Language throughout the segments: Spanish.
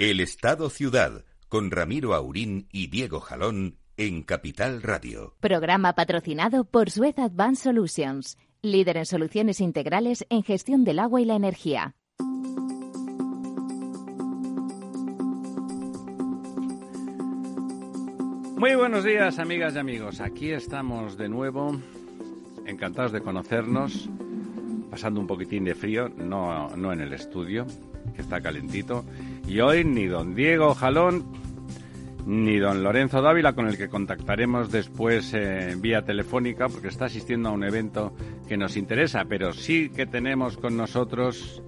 El Estado Ciudad, con Ramiro Aurín y Diego Jalón en Capital Radio. Programa patrocinado por Suez Advanced Solutions, líder en soluciones integrales en gestión del agua y la energía. Muy buenos días, amigas y amigos. Aquí estamos de nuevo, encantados de conocernos, pasando un poquitín de frío, no, no en el estudio, que está calentito. Y hoy ni don Diego Jalón ni don Lorenzo Dávila, con el que contactaremos después eh, vía telefónica, porque está asistiendo a un evento que nos interesa, pero sí que tenemos con nosotros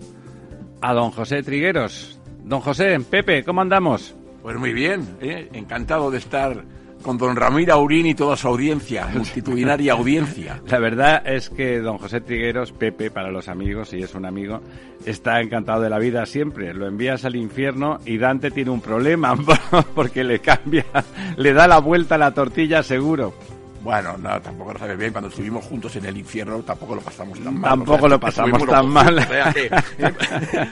a don José Trigueros. Don José, Pepe, ¿cómo andamos? Pues muy bien, ¿eh? encantado de estar con don Ramiro Aurín y toda su audiencia, multitudinaria audiencia. La verdad es que don José Trigueros, Pepe para los amigos, y es un amigo, está encantado de la vida siempre. Lo envías al infierno y Dante tiene un problema porque le cambia, le da la vuelta a la tortilla seguro. Bueno, no, tampoco lo sabes bien. Cuando estuvimos juntos en el infierno, tampoco lo pasamos tan mal. Tampoco lo pasamos tan mal.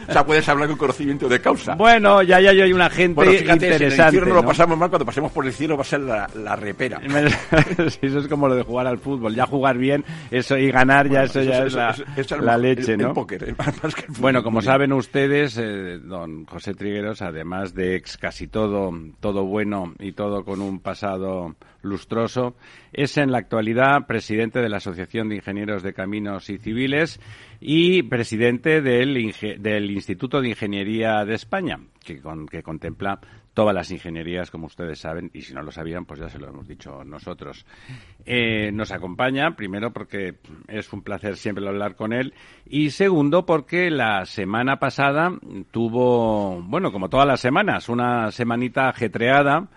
O sea, puedes hablar con conocimiento de causa. Bueno, ya, ya, ya hay una gente bueno, fíjate, interesante. Si en el infierno ¿no? lo pasamos mal, cuando pasemos por el cielo va a ser la, la repera. Eso es como lo de jugar al fútbol. Ya jugar bien, eso y ganar, ya eso ya es la, eso- eso es la el- leche, el- ¿no? el póker, eh, más que el fútbol. Bueno, como saben ustedes, eh, don José Trigueros, además de ex casi todo, todo bueno y todo con un pasado lustroso, es en la actualidad presidente de la Asociación de Ingenieros de Caminos y Civiles y presidente del, Instituto de Ingeniería de España, que, con- que contempla todas las ingenierías, como ustedes saben, y si no lo sabían, pues ya se lo hemos dicho nosotros. Eh, nos acompaña, primero porque es un placer siempre hablar con él, y segundo porque la semana pasada tuvo, bueno, como todas las semanas, una semanita ajetreada,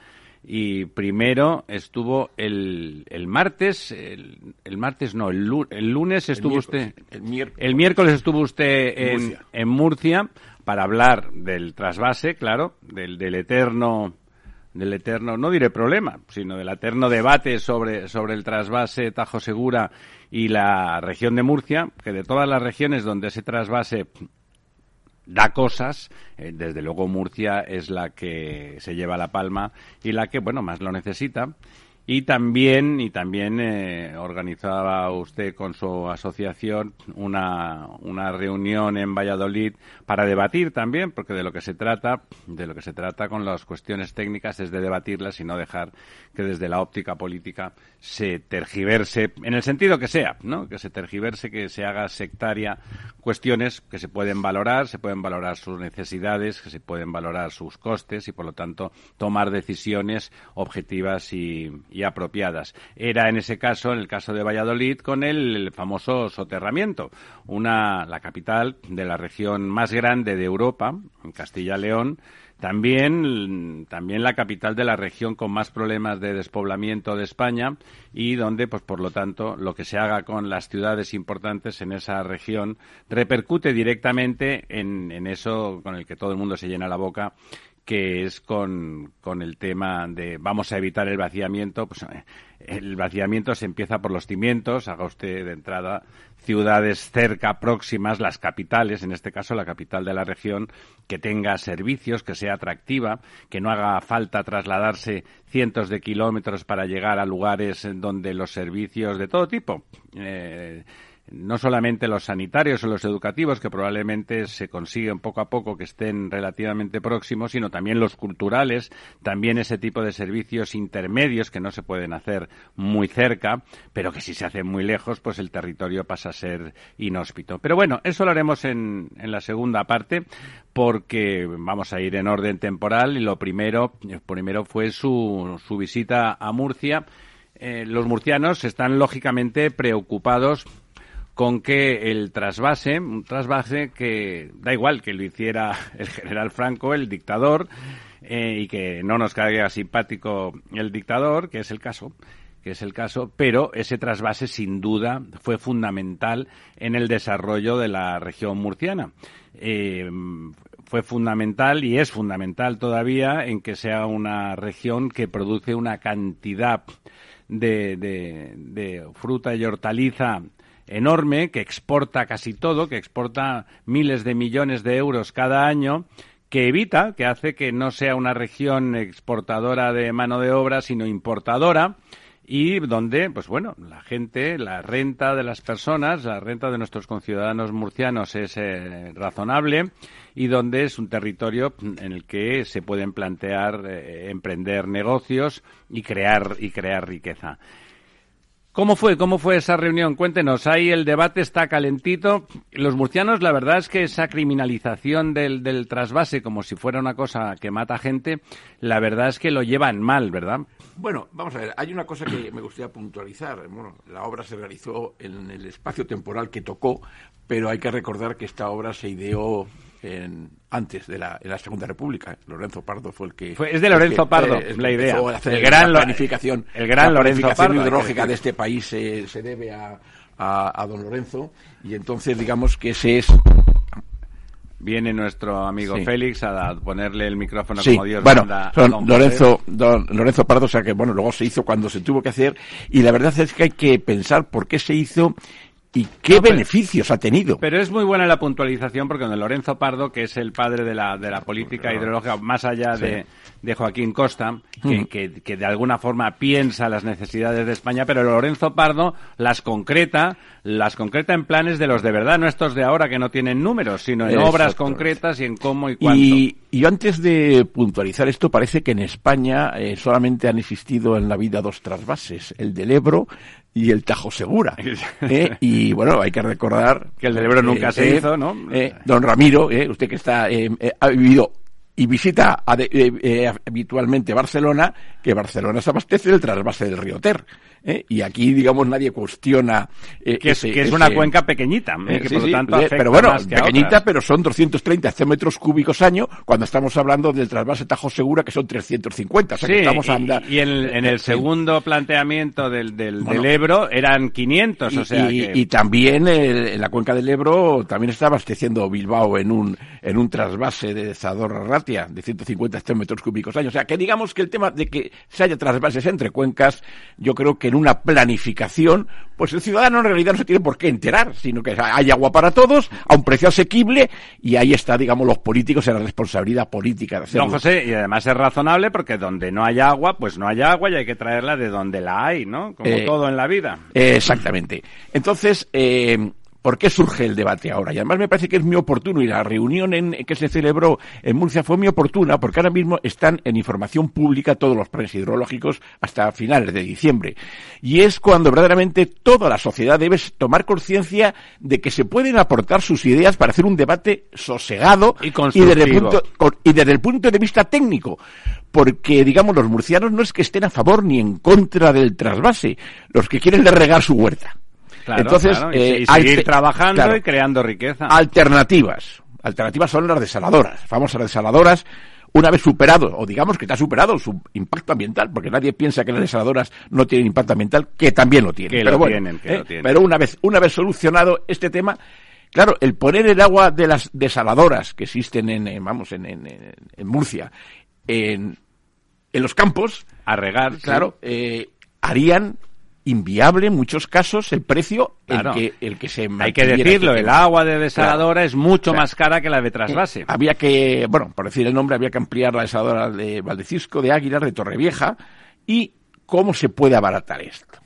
y primero estuvo el, el martes, el, el martes no, el, lu- el lunes estuvo usted, el miércoles. el miércoles estuvo usted en, Murcia. en Murcia para hablar del trasvase, claro, del, del eterno, del eterno, no diré problema, sino del eterno debate sobre, sobre el trasvase Tajo Segura y la región de Murcia, que de todas las regiones donde ese trasvase da cosas, eh, desde luego Murcia es la que se lleva la palma y la que, bueno, más lo necesita. Y también, y también eh, organizaba usted con su asociación una, una reunión en Valladolid para debatir también, porque de lo que se trata, de lo que se trata con las cuestiones técnicas es de debatirlas y no dejar que desde la óptica política se tergiverse, en el sentido que sea, ¿no? Que se tergiverse, que se haga sectaria cuestiones que se pueden valorar, se pueden valorar sus necesidades, que se pueden valorar sus costes y, por lo tanto, tomar decisiones objetivas y, y apropiadas. Era en ese caso, en el caso de Valladolid, con el, famoso soterramiento, una, la capital de la región más grande de Europa, Castilla-León, también, también la capital de la región con más problemas de despoblamiento de España y donde, pues por lo tanto, lo que se haga con las ciudades importantes en esa región repercute directamente en, en eso con el que todo el mundo se llena la boca que es con, con el tema de vamos a evitar el vaciamiento. Pues, eh, el vaciamiento se empieza por los cimientos, haga usted de entrada ciudades cerca, próximas, las capitales, en este caso la capital de la región, que tenga servicios, que sea atractiva, que no haga falta trasladarse cientos de kilómetros para llegar a lugares donde los servicios de todo tipo, eh, no solamente los sanitarios o los educativos, que probablemente se consiguen poco a poco que estén relativamente próximos, sino también los culturales, también ese tipo de servicios intermedios que no se pueden hacer muy cerca, pero que si se hacen muy lejos, pues el territorio pasa a ser inhóspito. Pero bueno, eso lo haremos en, en la segunda parte, porque vamos a ir en orden temporal y lo primero, primero fue su, su visita a Murcia. Eh, los murcianos están lógicamente preocupados con que el trasvase, un trasvase que da igual que lo hiciera el general Franco, el dictador, eh, y que no nos caiga simpático el dictador, que es el caso, que es el caso, pero ese trasvase sin duda fue fundamental en el desarrollo de la región murciana. Eh, fue fundamental y es fundamental todavía en que sea una región que produce una cantidad de, de, de fruta y hortaliza enorme, que exporta casi todo, que exporta miles de millones de euros cada año, que evita, que hace que no sea una región exportadora de mano de obra, sino importadora y donde, pues bueno, la gente, la renta de las personas, la renta de nuestros conciudadanos murcianos es eh, razonable y donde es un territorio en el que se pueden plantear eh, emprender negocios y crear y crear riqueza. ¿Cómo fue? ¿Cómo fue esa reunión? Cuéntenos. Ahí el debate está calentito. Los murcianos, la verdad es que esa criminalización del, del trasvase como si fuera una cosa que mata gente, la verdad es que lo llevan mal, ¿verdad? Bueno, vamos a ver, hay una cosa que me gustaría puntualizar. Bueno, la obra se realizó en el espacio temporal que tocó, pero hay que recordar que esta obra se ideó en, antes de la, en la Segunda República. Lorenzo Pardo fue el que... es de Lorenzo Pardo eh, la idea. el gran la planificación, el gran la Lorenzo planificación Pardo, hidrológica de este país se, se debe a, a, a, don Lorenzo y entonces digamos que ese es... Viene nuestro amigo Sí. Félix a ponerle el micrófono Sí, como Dios bueno, manda a son don Lorenzo, don Lorenzo Pardo, o sea que bueno, luego se hizo cuando se tuvo que hacer y la verdad es que hay que pensar por qué se hizo y qué No, pero- beneficios ha tenido. Pero es muy buena la puntualización porque don Lorenzo Pardo, que es el padre de la, de la política hidrológica, más allá de, de Joaquín Costa, que, Ujú. que- que de alguna forma piensa las necesidades de España, pero Lorenzo Pardo las concreta, las concreta en planes de los de verdad, no estos de ahora que no tienen números, sino en obras concretas y en cómo y cuánto. Y, y yo antes de puntualizar esto, parece que en España eh, solamente han existido en la vida dos trasvases, el del Ebro y el Tajo Segura. ¿eh? Y bueno, hay que recordar... Que el del Ebro nunca se hizo, ¿no? eh, don Ramiro, eh, usted que está eh, eh, ha vivido y visita eh, eh, habitualmente Barcelona, que Barcelona se abastece del trasvase del río Ter. ¿Eh? Y aquí, digamos, nadie cuestiona... eh, que es, ese- que es ese- una cuenca pequeñita, eh, que sí, por lo sí, tanto eh, afecta pero bueno, más que pequeñita, otras. pero son 230 hectómetros cúbicos año, cuando estamos hablando del trasvase Tajo Segura, que son 350. O sea, que Sí, estamos y, anda- y en, en el eh, segundo planteamiento del, del, Bueno. del Ebro eran 500, y, o sea y- que... y también eh, en la cuenca del Ebro también está abasteciendo Bilbao en un en un trasvase de Zadorra Ratia de 150 hectómetros cúbicos año. O sea, que digamos que el tema de que se haya trasvases entre cuencas, yo creo que en una planificación, pues el ciudadano en realidad no se tiene por qué enterar, sino que hay agua para todos, a un precio asequible, y ahí está, digamos, los políticos en la responsabilidad política de hacerlo. Don José, y además es razonable porque donde no hay agua, pues no hay agua y hay que traerla de donde la hay, ¿no? Como Eh, todo en la vida. Eh, exactamente. Entonces, eh, ¿por qué surge el debate ahora? Y además me parece que es muy oportuno y la reunión en, que se celebró en Murcia fue muy oportuna porque ahora mismo están en información pública todos los planes hidrológicos hasta finales de diciembre. Y es cuando verdaderamente toda la sociedad debe tomar conciencia de que se pueden aportar sus ideas para hacer un debate sosegado Y desde el constructivo. punto, con- y desde el punto de vista técnico, porque digamos los murcianos no es que estén a favor ni en contra del trasvase, los que quieren es regar su huerta. Claro, Entonces, claro, y, eh, seguir trabajando claro, y creando riqueza. alternativas. Alternativas son las desaladoras, famosas desaladoras. Una vez superado, o digamos que está superado su impacto ambiental, porque nadie piensa que las desaladoras no tienen impacto ambiental, que también lo tienen. Que pero lo bueno, tienen, que ¿eh? lo tienen. Pero una vez, una vez solucionado este tema, claro, el poner el agua de las desaladoras que existen en, en, vamos, en, en, en- Murcia, en, en los campos, a regar, sí. claro, eh, harían inviable en muchos casos el precio Claro. el que el que se Hay que decirlo, el agua de desaladora es mucho O sea, más cara que la de trasvase. Eh, había que, bueno, por decir el nombre, había que ampliar la desaladora de Valdecisco, de Águilar, de Torrevieja, y cómo se puede abaratar esto.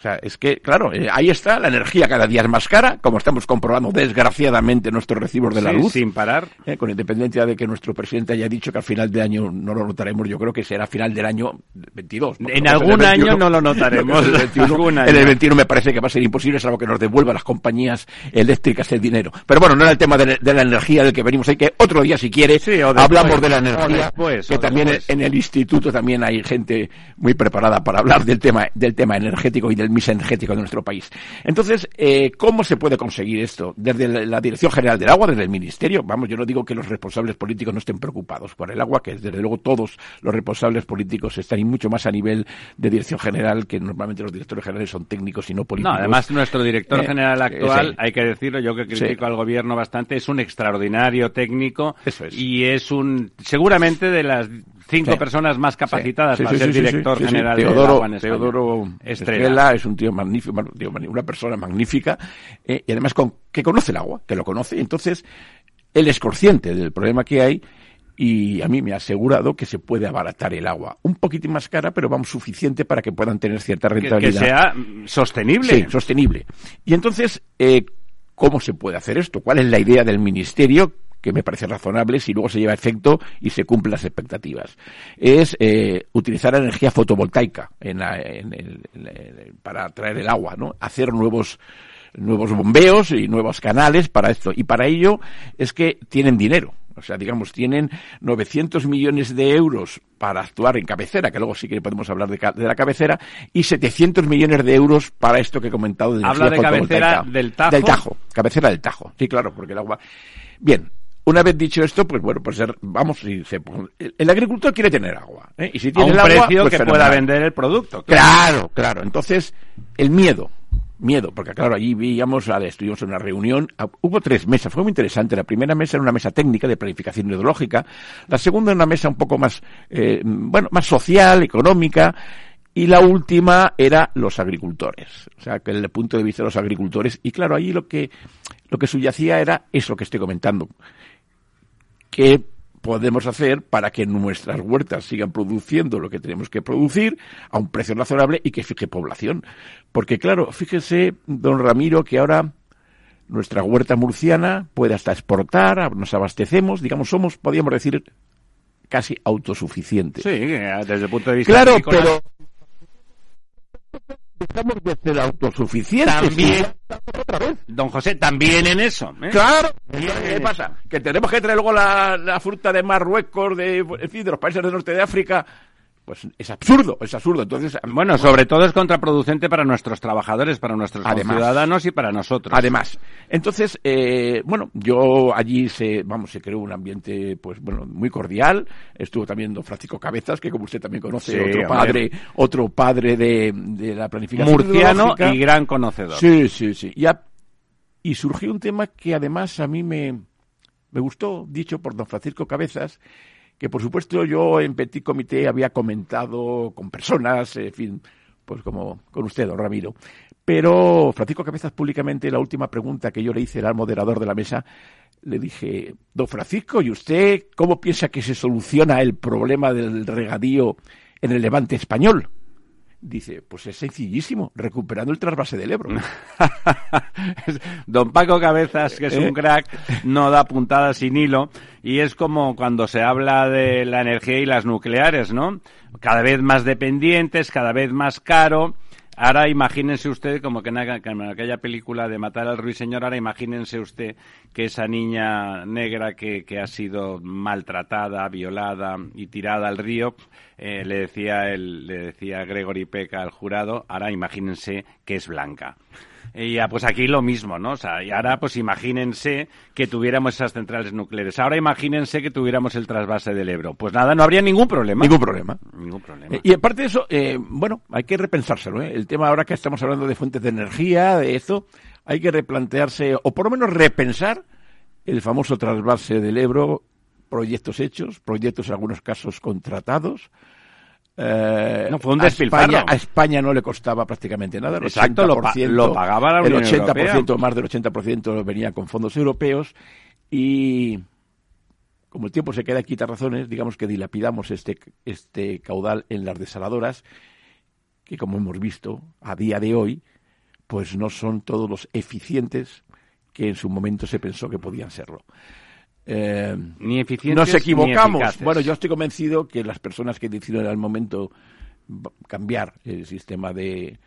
O sea, es que, claro, eh, ahí está, la energía cada día es más cara, como estamos comprobando desgraciadamente nuestros recibos de la Sí, luz. sin parar. Eh, con independencia de que nuestro presidente haya dicho que al final de año no lo notaremos, yo creo que será final del año 22. porque En algún el 21, año no lo notaremos. En el 21, Algún en el año. 21 me parece que va a ser imposible, salvo que nos devuelvan las compañías eléctricas el dinero. Pero bueno, no era el tema de, la- de la energía del que venimos ahí, que otro día, si quiere, Sí, hablamos de la energía, después, que también en el instituto también hay gente muy preparada para hablar del tema, del tema energético y del mix energético de nuestro país. Entonces, eh, ¿cómo se puede conseguir esto? Desde la, la Dirección General del Agua, desde el Ministerio, vamos, yo no digo que los responsables políticos no estén preocupados por el agua, que desde luego todos los responsables políticos están y mucho más a nivel de Dirección General, que normalmente los directores generales son técnicos y no No, políticos. además nuestro director Eh, general actual, hay que decirlo, yo que critico Sí. al gobierno bastante, es un extraordinario técnico Eso es. y es un, seguramente de las cinco Sí. personas más capacitadas Sí, para ser director general Teodoro, agua en España. Teodoro Estrella. Estrella es un tío magnífico, una persona magnífica, eh, y además con, que conoce el agua, que lo conoce, entonces él es consciente del problema que hay, y a mí me ha asegurado que se puede abaratar el agua. Un poquitín más cara, pero vamos, suficiente para que puedan tener cierta rentabilidad. Que, sea sostenible. Sí, sostenible. Y entonces, eh, ¿cómo se puede hacer esto? ¿Cuál es la idea del Ministerio? Que me parece razonable si luego se lleva a efecto y se cumplen las expectativas. Es eh, utilizar energía fotovoltaica en para traer el agua, ¿no? Hacer nuevos nuevos bombeos y nuevos canales para esto. Y para ello es que tienen dinero. O sea, digamos, tienen 900 millones de euros para actuar en cabecera, que luego sí que podemos hablar de, la cabecera, y 700 millones de euros para esto que he comentado de Habla de cabecera del Tajo. Del Tajo, cabecera del Tajo. Sí, claro, porque el agua... Bien, una vez dicho esto, pues bueno, pues vamos, el agricultor quiere tener agua, ¿eh? y si tiene a un precio pues que pueda vender el producto. claro, claro. Entonces, el miedo, miedo, porque claro, allí veíamos, estuvimos en una reunión, ah, hubo tres mesas, fue muy interesante. La primera mesa era una mesa técnica de planificación hidrológica, la segunda era una mesa un poco más, eh, bueno, más social, económica, y la última era los agricultores. O sea, que el punto de vista de los agricultores, y claro, allí lo que, lo que subyacía era eso que estoy comentando, que podemos hacer para que nuestras huertas sigan produciendo lo que tenemos que producir a un precio razonable y que fije población. Porque claro, fíjese, don Ramiro, que ahora nuestra huerta murciana puede hasta exportar, nos abastecemos, digamos, somos, podríamos decir, casi autosuficientes. Sí, desde el punto de vista Claro, pero estamos de ser autosuficientes. También, otra vez. Don José, también en eso. ¿eh? Claro. ¿Qué pasa? Que tenemos que traer luego la, la fruta de Marruecos, de, en fin, de los países del norte de África pues es absurdo, es absurdo. Entonces, bueno, sobre todo es contraproducente para nuestros trabajadores, para nuestros ciudadanos y para nosotros. Además, entonces, eh, bueno, yo allí se, vamos, se creó un ambiente, pues bueno, muy cordial. Estuvo también don Francisco Cabezas, que como usted también conoce, otro padre, otro padre de, de la planificación murciano y gran conocedor. Sí, sí, sí. Y, y surgió un tema que además a mí me, me gustó, dicho por don Francisco Cabezas, que por supuesto yo en Petit Comité había comentado con personas, en fin, pues como con usted, don Ramiro. Pero Francisco Cabezas públicamente, la última pregunta que yo le hice al moderador de la mesa, le dije, don Francisco, ¿y usted cómo piensa que se soluciona el problema del regadío en el levante español? Dice, pues es sencillísimo, recuperando el trasvase del Ebro. Don Paco Cabezas, que es un ¿Eh? crack, no da puntadas sin hilo, y es como cuando se habla de la energía y las nucleares, ¿no? Cada vez más dependientes, cada vez más caro, Ahora imagínense usted, como que en, aquella película de Matar al Ruiseñor, ahora imagínense usted que esa niña negra que, ha sido maltratada, violada y tirada al río, eh, le decía el, le decía Gregory Peck al jurado, ahora imagínense que es blanca. Y ya, pues aquí lo mismo, ¿no? O sea, y ahora pues imagínense que tuviéramos esas centrales nucleares. Ahora imagínense que tuviéramos el trasvase del Ebro. Pues nada, no habría ningún problema. Ningún problema. Ningún problema. Eh, y aparte de eso, eh, bueno, hay que repensárselo, ¿eh? El tema ahora que estamos hablando de fuentes de energía, de eso, hay que replantearse, o por lo menos repensar el famoso trasvase del Ebro, proyectos hechos, proyectos en algunos casos contratados, eh, no, fue un a España, a España, no le costaba prácticamente nada. El Exacto, lo, pagaba la Unión El 80%, más del 80% venía con fondos europeos y como el tiempo se queda quita razones, digamos que dilapidamos este, este caudal en las desaladoras, que como hemos visto a día de hoy, pues no son todos los eficientes que en su momento se pensó que podían serlo. Eh, ni nos equivocamos. bueno, yo estoy convencido que las personas que decidieron al momento cambiar el sistema de,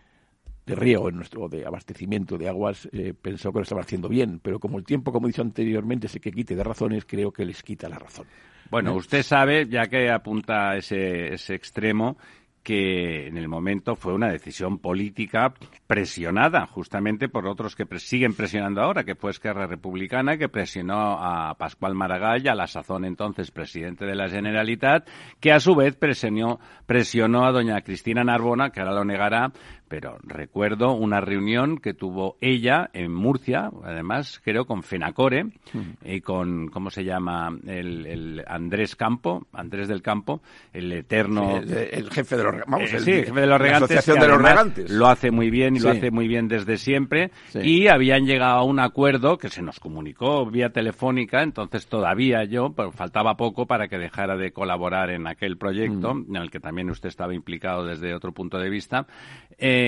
de riego en nuestro de abastecimiento de aguas eh, pensó que lo estaban haciendo bien, pero como el tiempo, como he dicho anteriormente, se que quite de razones, creo que les quita la razón. Bueno, ¿Eh? usted sabe, ya que apunta ese, ese extremo, que en el momento fue una decisión política presionada justamente por otros que siguen presionando ahora, que fue Esquerra Republicana, que presionó a Pascual Maragall, a la sazón entonces presidente de la Generalitat, que a su vez presionó, presionó a doña Cristina Narbona, que ahora lo negará, pero recuerdo una reunión que tuvo ella en Murcia, además creo con Fenacore y con, ¿cómo se llama? El, Andrés Campo, Andrés del Campo, el eterno... el, jefe de los, vamos, eh, el, jefe de los regantes. de los regantes. Lo hace muy bien y lo hace muy bien desde siempre. Y habían llegado a un acuerdo que se nos comunicó vía telefónica, entonces todavía yo, pero faltaba poco para que dejara de colaborar en aquel proyecto, en el que también usted estaba implicado desde otro punto de vista. Eh,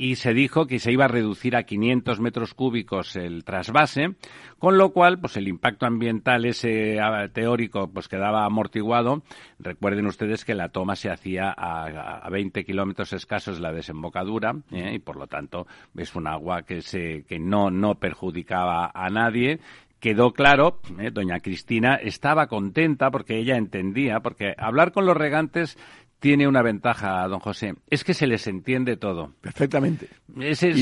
y se dijo que se iba a reducir a 500 metros cúbicos el trasvase, con lo cual, pues el impacto ambiental ese teórico, pues quedaba amortiguado. Recuerden ustedes que la toma se hacía a, 20 kilómetros escasos la desembocadura, ¿eh? y por lo tanto es un agua que se, que no, no perjudicaba a nadie quedó claro, ¿eh? doña Cristina estaba contenta porque ella entendía, porque hablar con los regantes tiene una ventaja, don José, es que se les entiende todo. Perfectamente.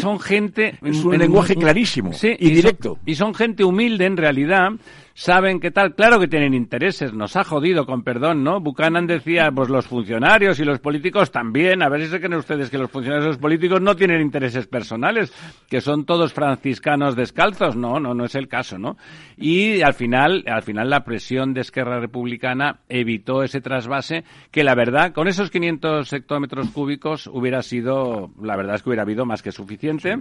son gente... Es un lenguaje clarísimo y, directo. y son gente humilde, en realidad, saben qué tal. Claro que tienen intereses, nos ha jodido, con perdón, ¿no? Buchanan decía, pues los funcionarios y los políticos también. A ver si se creen ustedes que los funcionarios y los políticos no tienen intereses personales, que son todos franciscanos descalzos. No, no, no es el caso, ¿no? Y al final, al final la presión de Esquerra Republicana evitó ese trasvase que la verdad, con esos 500 hectómetros cúbicos hubiera sido, la verdad es que hubiera habido más que suficiente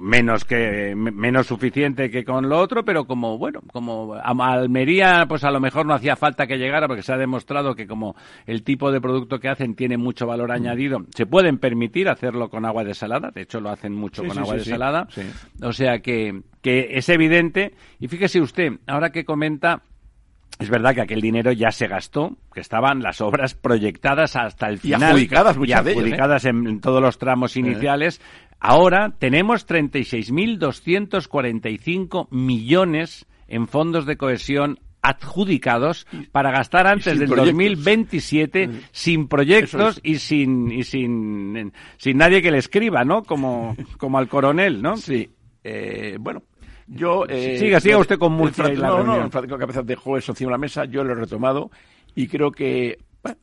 menos que menos suficiente que con lo otro, pero como bueno, como Almería, pues a lo mejor no hacía falta que llegara porque se ha demostrado que como el tipo de producto que hacen tiene mucho valor mm. añadido, se pueden permitir hacerlo con agua desalada, de hecho lo hacen mucho con agua desalada, o sea que que es evidente y fíjese usted, ahora que comenta es verdad que aquel dinero ya se gastó, que estaban las obras proyectadas hasta el final. Y adjudicadas muchas y ¿eh? adjudicadas en, todos los tramos iniciales. Ahora tenemos 36.245 millones en fondos de cohesión adjudicados para gastar antes del 2027 mm. sin proyectos y sin y sin sin nadie que le escriba, ¿no? Como como al coronel, ¿no? Sí. Eh, bueno, yo eh, siga siga usted con Murcia no, no, Francisco Cabezas dejó eso encima de la mesa, yo lo he retomado y creo que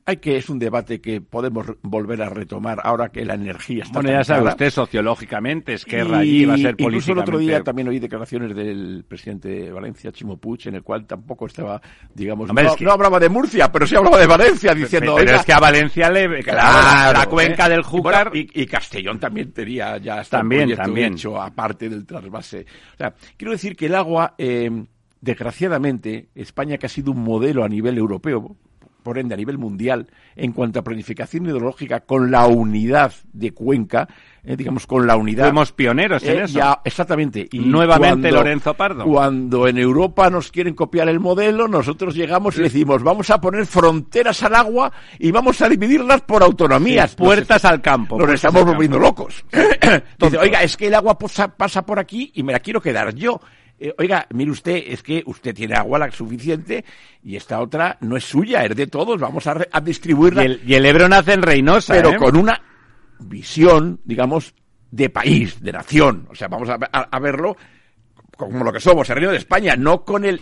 hay que es un debate que podemos volver a retomar ahora que la energía está bueno ya sabe usted sociológicamente es que allí va a ser políticamente incluso el otro día también oí declaraciones del presidente de Valencia Chimo Puig en el cual tampoco estaba digamos no, hablaba de Murcia pero sí hablaba de Valencia diciendo pero, es que a Valencia le claro, la cuenca del Júcar y, Castellón también tenía ya también también. hecho aparte del trasvase o sea quiero decir que el agua eh, desgraciadamente España que ha sido un modelo a nivel europeo por ende a nivel mundial, en cuanto a planificación hidrológica con la unidad de Cuenca, eh, digamos con la unidad. Fuimos pioneros en eh, eso. exactamente. Y Nuevamente Lorenzo Pardo. Cuando en Europa nos quieren copiar el modelo, nosotros llegamos y decimos, vamos a poner fronteras al agua y vamos a dividirlas por autonomías. puertas al campo. Nos estamos volviendo locos. Entonces, oiga, es que el agua pasa por aquí y me la quiero quedar yo. Eh, oiga, mire usted, es que usted tiene agua la suficiente y esta otra no es suya, es de todos, vamos a, distribuirla. Y el, Ebro nace en Reynosa. Pero ¿eh? con una visión, digamos, de país, de nación. O sea, vamos a, verlo como lo que somos, el Reino de España, no con el,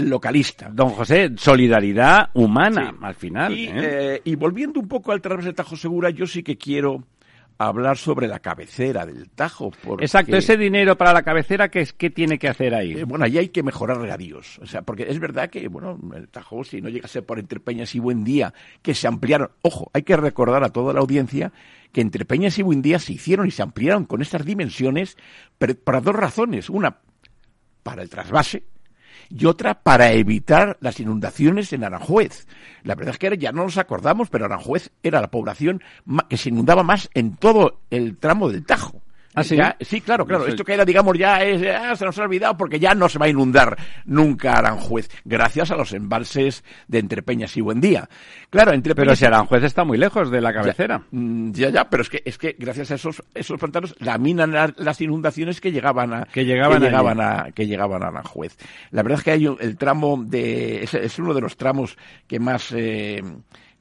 localista. Don José, solidaridad humana, al final. Y, ¿eh? y volviendo un poco al través de Tajo Segura, yo sí que quiero hablar sobre la cabecera del Tajo. Exacto, ese dinero para la cabecera, ¿qué, qué tiene que hacer ahí? Eh, bueno, ahí hay que mejorar regadíos. O sea, porque es verdad que, bueno, el Tajo, si no llega a ser por Entre Peñas y Buen Día, que se ampliaron. Ojo, hay que recordar a toda la audiencia que Entre Peñas y Buen Día se hicieron y se ampliaron con estas dimensiones para dos razones. Una, para el trasvase, y otra para evitar las inundaciones en Aranjuez. La verdad es que ya no nos acordamos, pero Aranjuez era la población que se inundaba más en todo el tramo del Tajo. ¿Ah, sí? sí, claro, claro. Esto que era, digamos, ya es, se nos ha olvidado porque ya no se va a inundar nunca Aranjuez, gracias a los embalses de Entrepeñas y Buendía. Claro, Entrepeñas... Pero si Aranjuez está muy lejos de la cabecera. Mm, ya, ya, pero es que, es que gracias a esos, esos pantanos laminan las inundaciones que llegaban a, que llegaban, llegaban a, que llegaban a Aranjuez. La verdad es que hay el tramo de, es, uno de los tramos que más, eh,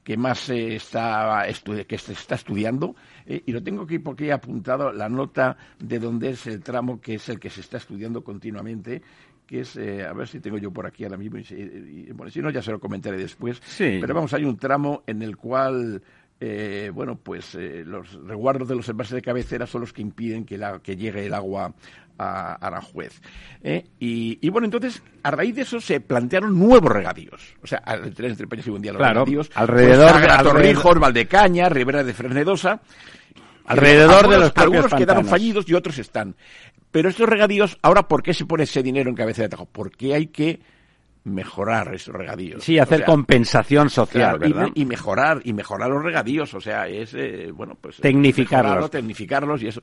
que más está, que se está estudiando eh, y lo tengo aquí porque he apuntado la nota de donde es el tramo que es el que se está estudiando continuamente que es, eh, a ver si tengo yo por aquí ahora mismo, y, bueno, si no ya se lo comentaré después, sí. pero vamos, hay un tramo en el cual eh, bueno, pues eh, los resguardos de los envases de cabecera son los que impiden que, la, que llegue el agua a Aranjuez. ¿eh? Y, y, bueno, entonces, a raíz de eso se plantearon nuevos regadíos. O sea, al tren entre Peñas y Mundial, los Claro, regadíos. alrededor pues, de- Torrijos, Valdecaña, Ribera de Frenedosa. Alrededor de Algunos- los propios Algunos quedaron fallidos y otros están. Pero estos regadíos, ahora, ¿por qué se pone ese dinero en cabeza de tajo? Porque hay que mejorar esos regadíos. Sí, hacer O sea, compensación social, Claro, ¿verdad? y mejorar y mejorar los regadíos, o sea, es eh, bueno, pues eh, Tecnificarlos. tecnificarlos y eso.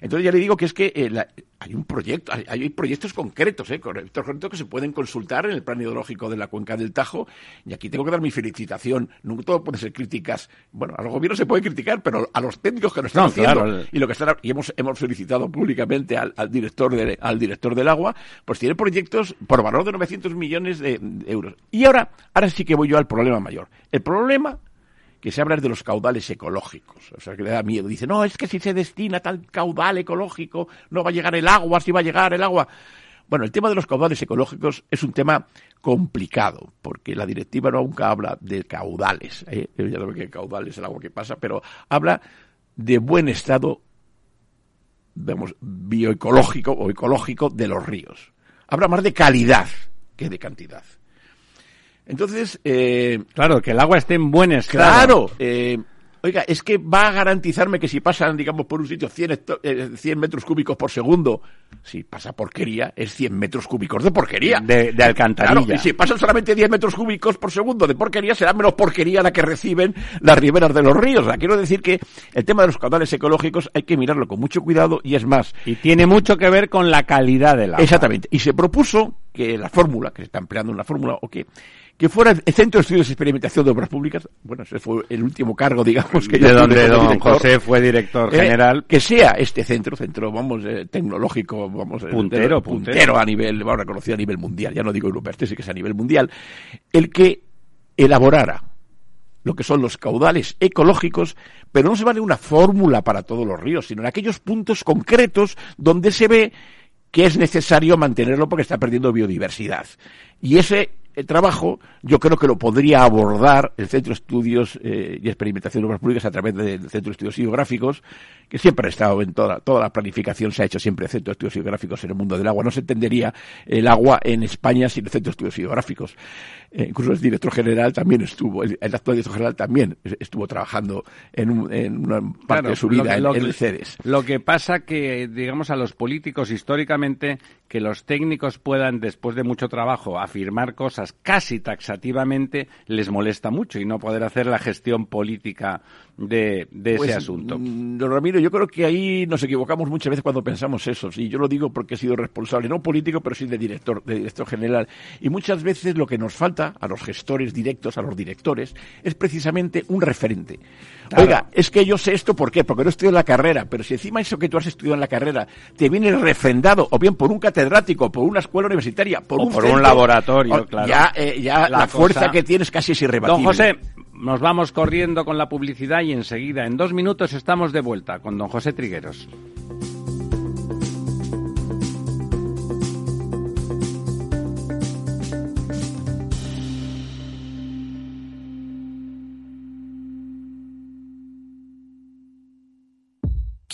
Entonces ya le digo que es que eh, la- hay un proyecto, hay, hay proyectos concretos, eh, proyectos concretos que se pueden consultar en el plan hidrológico de la cuenca del Tajo y aquí tengo que dar mi felicitación. No todo puede ser críticas. Bueno, a los gobiernos se puede criticar, pero a los técnicos que lo están No, haciendo claro. y lo que están y hemos hemos felicitado públicamente al, al director de- al director del agua, pues tiene proyectos por valor de 900 millones de, de euros. Y ahora ahora sí que voy yo al problema mayor. El problema que se habla de los caudales ecológicos, o sea, que le da miedo. Dice, no, es que si se destina tal caudal ecológico, no va a llegar el agua, si va a llegar el agua. Bueno, el tema de los caudales ecológicos es un tema complicado, porque la directiva nunca habla de caudales. ¿eh? Ya saben que caudal es el agua que pasa, pero habla de buen estado vemos, bioecológico o ecológico de los ríos. Habla más de calidad que de cantidad. Entonces, eh, Claro, que el agua esté en buen estado. claro, eh, oiga, es que va a garantizarme que si pasan, digamos, por un sitio 100, hecto- eh, 100 metros cúbicos por segundo, si pasa porquería, es 100 metros cúbicos de porquería. De, de alcantarilla. Claro, y si pasan solamente 10 metros cúbicos por segundo de porquería, será menos porquería la que reciben las riberas de los ríos. O sea, quiero decir que el tema de los caudales ecológicos hay que mirarlo con mucho cuidado y es más, Y tiene mucho que ver con la calidad del agua. Exactamente. Y se propuso que la fórmula, que se está empleando una fórmula, o que, que fuera el Centro de Estudios y Experimentación de Obras Públicas, bueno, ese fue el último cargo, digamos, que de yo donde don director, José fue director eh, general. que sea este centro, centro, vamos, eh, tecnológico, vamos, eh, Puntero, de- puntero. a nivel, vamos, reconocido a nivel mundial, ya no digo europeo, este sí que es a nivel mundial, el que elaborara lo que son los caudales ecológicos, pero no se vale una fórmula para todos los ríos, sino en aquellos puntos concretos donde se ve que es necesario mantenerlo porque está perdiendo biodiversidad. Y ese eh, trabajo yo creo que lo podría abordar el Centro de Estudios eh, y Experimentación de Obras Públicas a través del Centro de Estudios Hidrográficos, que siempre ha estado en toda, la planificación, se ha hecho siempre el Centro de Estudios Hidrográficos en el mundo del agua. No se entendería el agua en España sin el Centro de Estudios Hidrográficos. Eh, incluso el director general también estuvo, el, el actual director general también estuvo trabajando en, un- en una parte Claro, de su lo vida que- en, lo en el CEDES. Lo que pasa que, digamos, a los políticos históricamente, que los técnicos puedan, después de mucho trabajo, afirmar cosas casi taxativamente, les molesta mucho y no poder hacer la gestión política de, de Pues, ese asunto. mm, Don Ramiro, yo creo que ahí nos equivocamos muchas veces cuando pensamos eso. Y yo lo digo porque he sido responsable, no político, pero sí de director, de director general. Y muchas veces lo que nos falta a los gestores directos, a los directores, es precisamente un referente. Claro. Oiga, es que yo sé esto, ¿por qué? Porque no estudio en la carrera, pero si encima eso que tú has estudiado en la carrera te viene refrendado, o bien por un catedrático, por una escuela universitaria, por O un por un laboratorio, o- claro. Ya, eh, ya La la, fuerza cosa- que tienes casi es irrebatible. Don José, nos vamos corriendo con la publicidad y enseguida, en dos minutos, estamos de vuelta con don José Trigueros.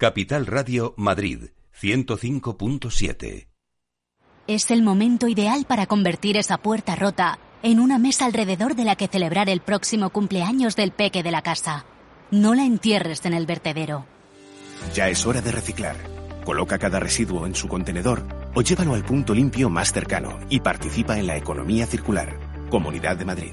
Capital Radio Madrid 105.7. Es el momento ideal para convertir esa puerta rota en una mesa alrededor de la que celebrar el próximo cumpleaños del peque de la casa. No la entierres en el vertedero. Ya es hora de reciclar. Coloca cada residuo en su contenedor o llévalo al punto limpio más cercano y participa en la economía circular. Comunidad de Madrid.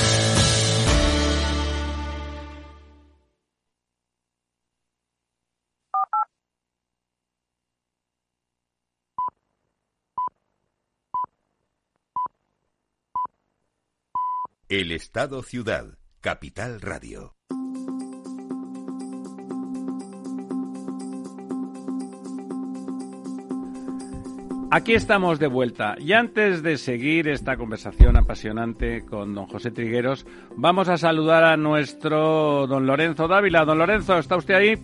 El Estado Ciudad, Capital Radio. Aquí estamos de vuelta y antes de seguir esta conversación apasionante con don José Trigueros, vamos a saludar a nuestro don Lorenzo Dávila. Don Lorenzo, ¿está usted ahí?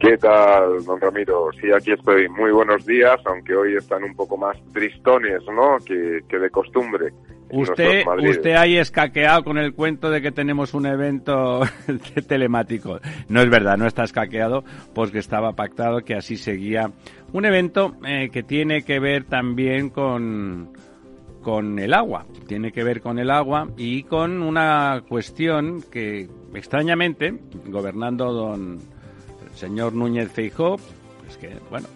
¿Qué tal, don Ramiro? Sí, aquí estoy. Muy buenos días, aunque hoy están un poco más tristones, ¿no? Que, que de costumbre. Usted, usted ahí escaqueado con el cuento de que tenemos un evento telemático. No es verdad, no está escaqueado porque estaba pactado que así seguía. Un evento eh, que tiene que ver también con, con el agua. Tiene que ver con el agua y con una cuestión que, extrañamente, gobernando don señor Núñez Feijó, pues que, bueno,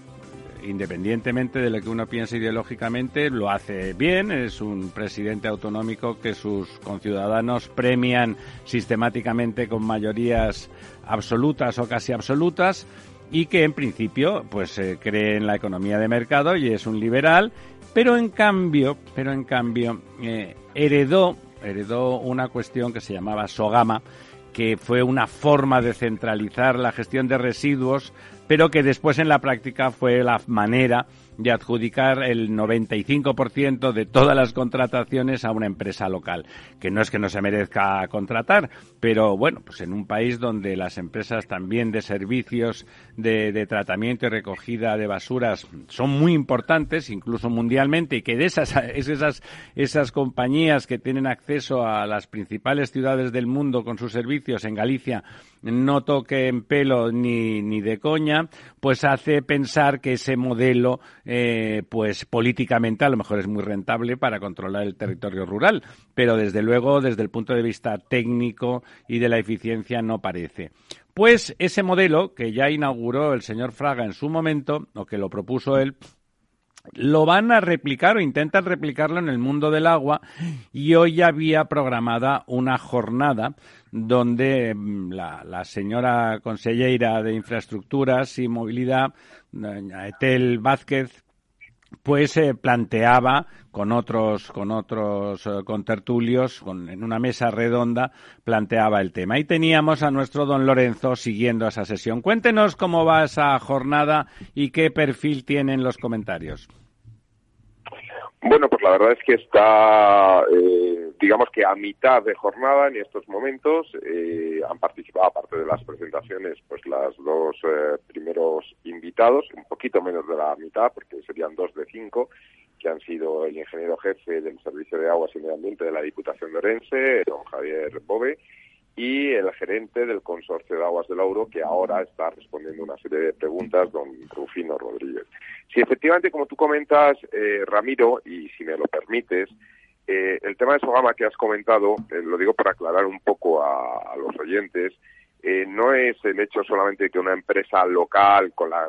independientemente de lo que uno piense ideológicamente, lo hace bien. Es un presidente autonómico que sus conciudadanos premian sistemáticamente con mayorías absolutas o casi absolutas y que en principio pues cree en la economía de mercado y es un liberal, pero en cambio, pero en cambio eh, heredó heredó una cuestión que se llamaba Sogama que fue una forma de centralizar la gestión de residuos pero que después en la práctica fue la manera de adjudicar el 95% de todas las contrataciones a una empresa local, que no es que no se merezca contratar, pero bueno, pues en un país donde las empresas también de servicios de, tratamiento y recogida de basuras son muy importantes, incluso mundialmente, y que de esas, esas, esas compañías que tienen acceso a las principales ciudades del mundo con sus servicios en Galicia no toquen pelo ni, ni de coña, pues hace pensar que ese modelo eh, pues políticamente a lo mejor es muy rentable para controlar el territorio rural, pero desde luego desde el punto de vista técnico y de la eficiencia no parece. Pues ese modelo que ya inauguró el señor Fraga en su momento, o que lo propuso él, lo van a replicar o intentan replicarlo en el mundo del agua y hoy había programada una jornada donde mm, la, señora consellera de Infraestructuras y Movilidad, Etel Vázquez, pues eh, planteaba con otros con otros eh, contertulios en una mesa redonda planteaba el tema. Y teníamos a nuestro don Lorenzo siguiendo esa sesión. Cuéntenos cómo va esa jornada y qué perfil tienen los comentarios bueno, pues la verdad es que está, eh, digamos que a mitad de jornada en estos momentos. Eh, han participado, aparte de las presentaciones, pues las dos eh, primeros invitados, un poquito menos de la mitad, porque serían dos de cinco, que han sido el ingeniero jefe del Servicio de Aguas y Medio Ambiente de la Diputación de Orense, don Javier Bove, y el gerente del Consorcio de Aguas del Auro, que ahora está respondiendo una serie de preguntas, don Rufino Rodríguez. Si efectivamente, como tú comentas, eh, Ramiro, y si me lo permites, eh, el tema de Sogama que has comentado, eh, lo digo para aclarar un poco a, los oyentes, no es el hecho solamente que una empresa local, con la,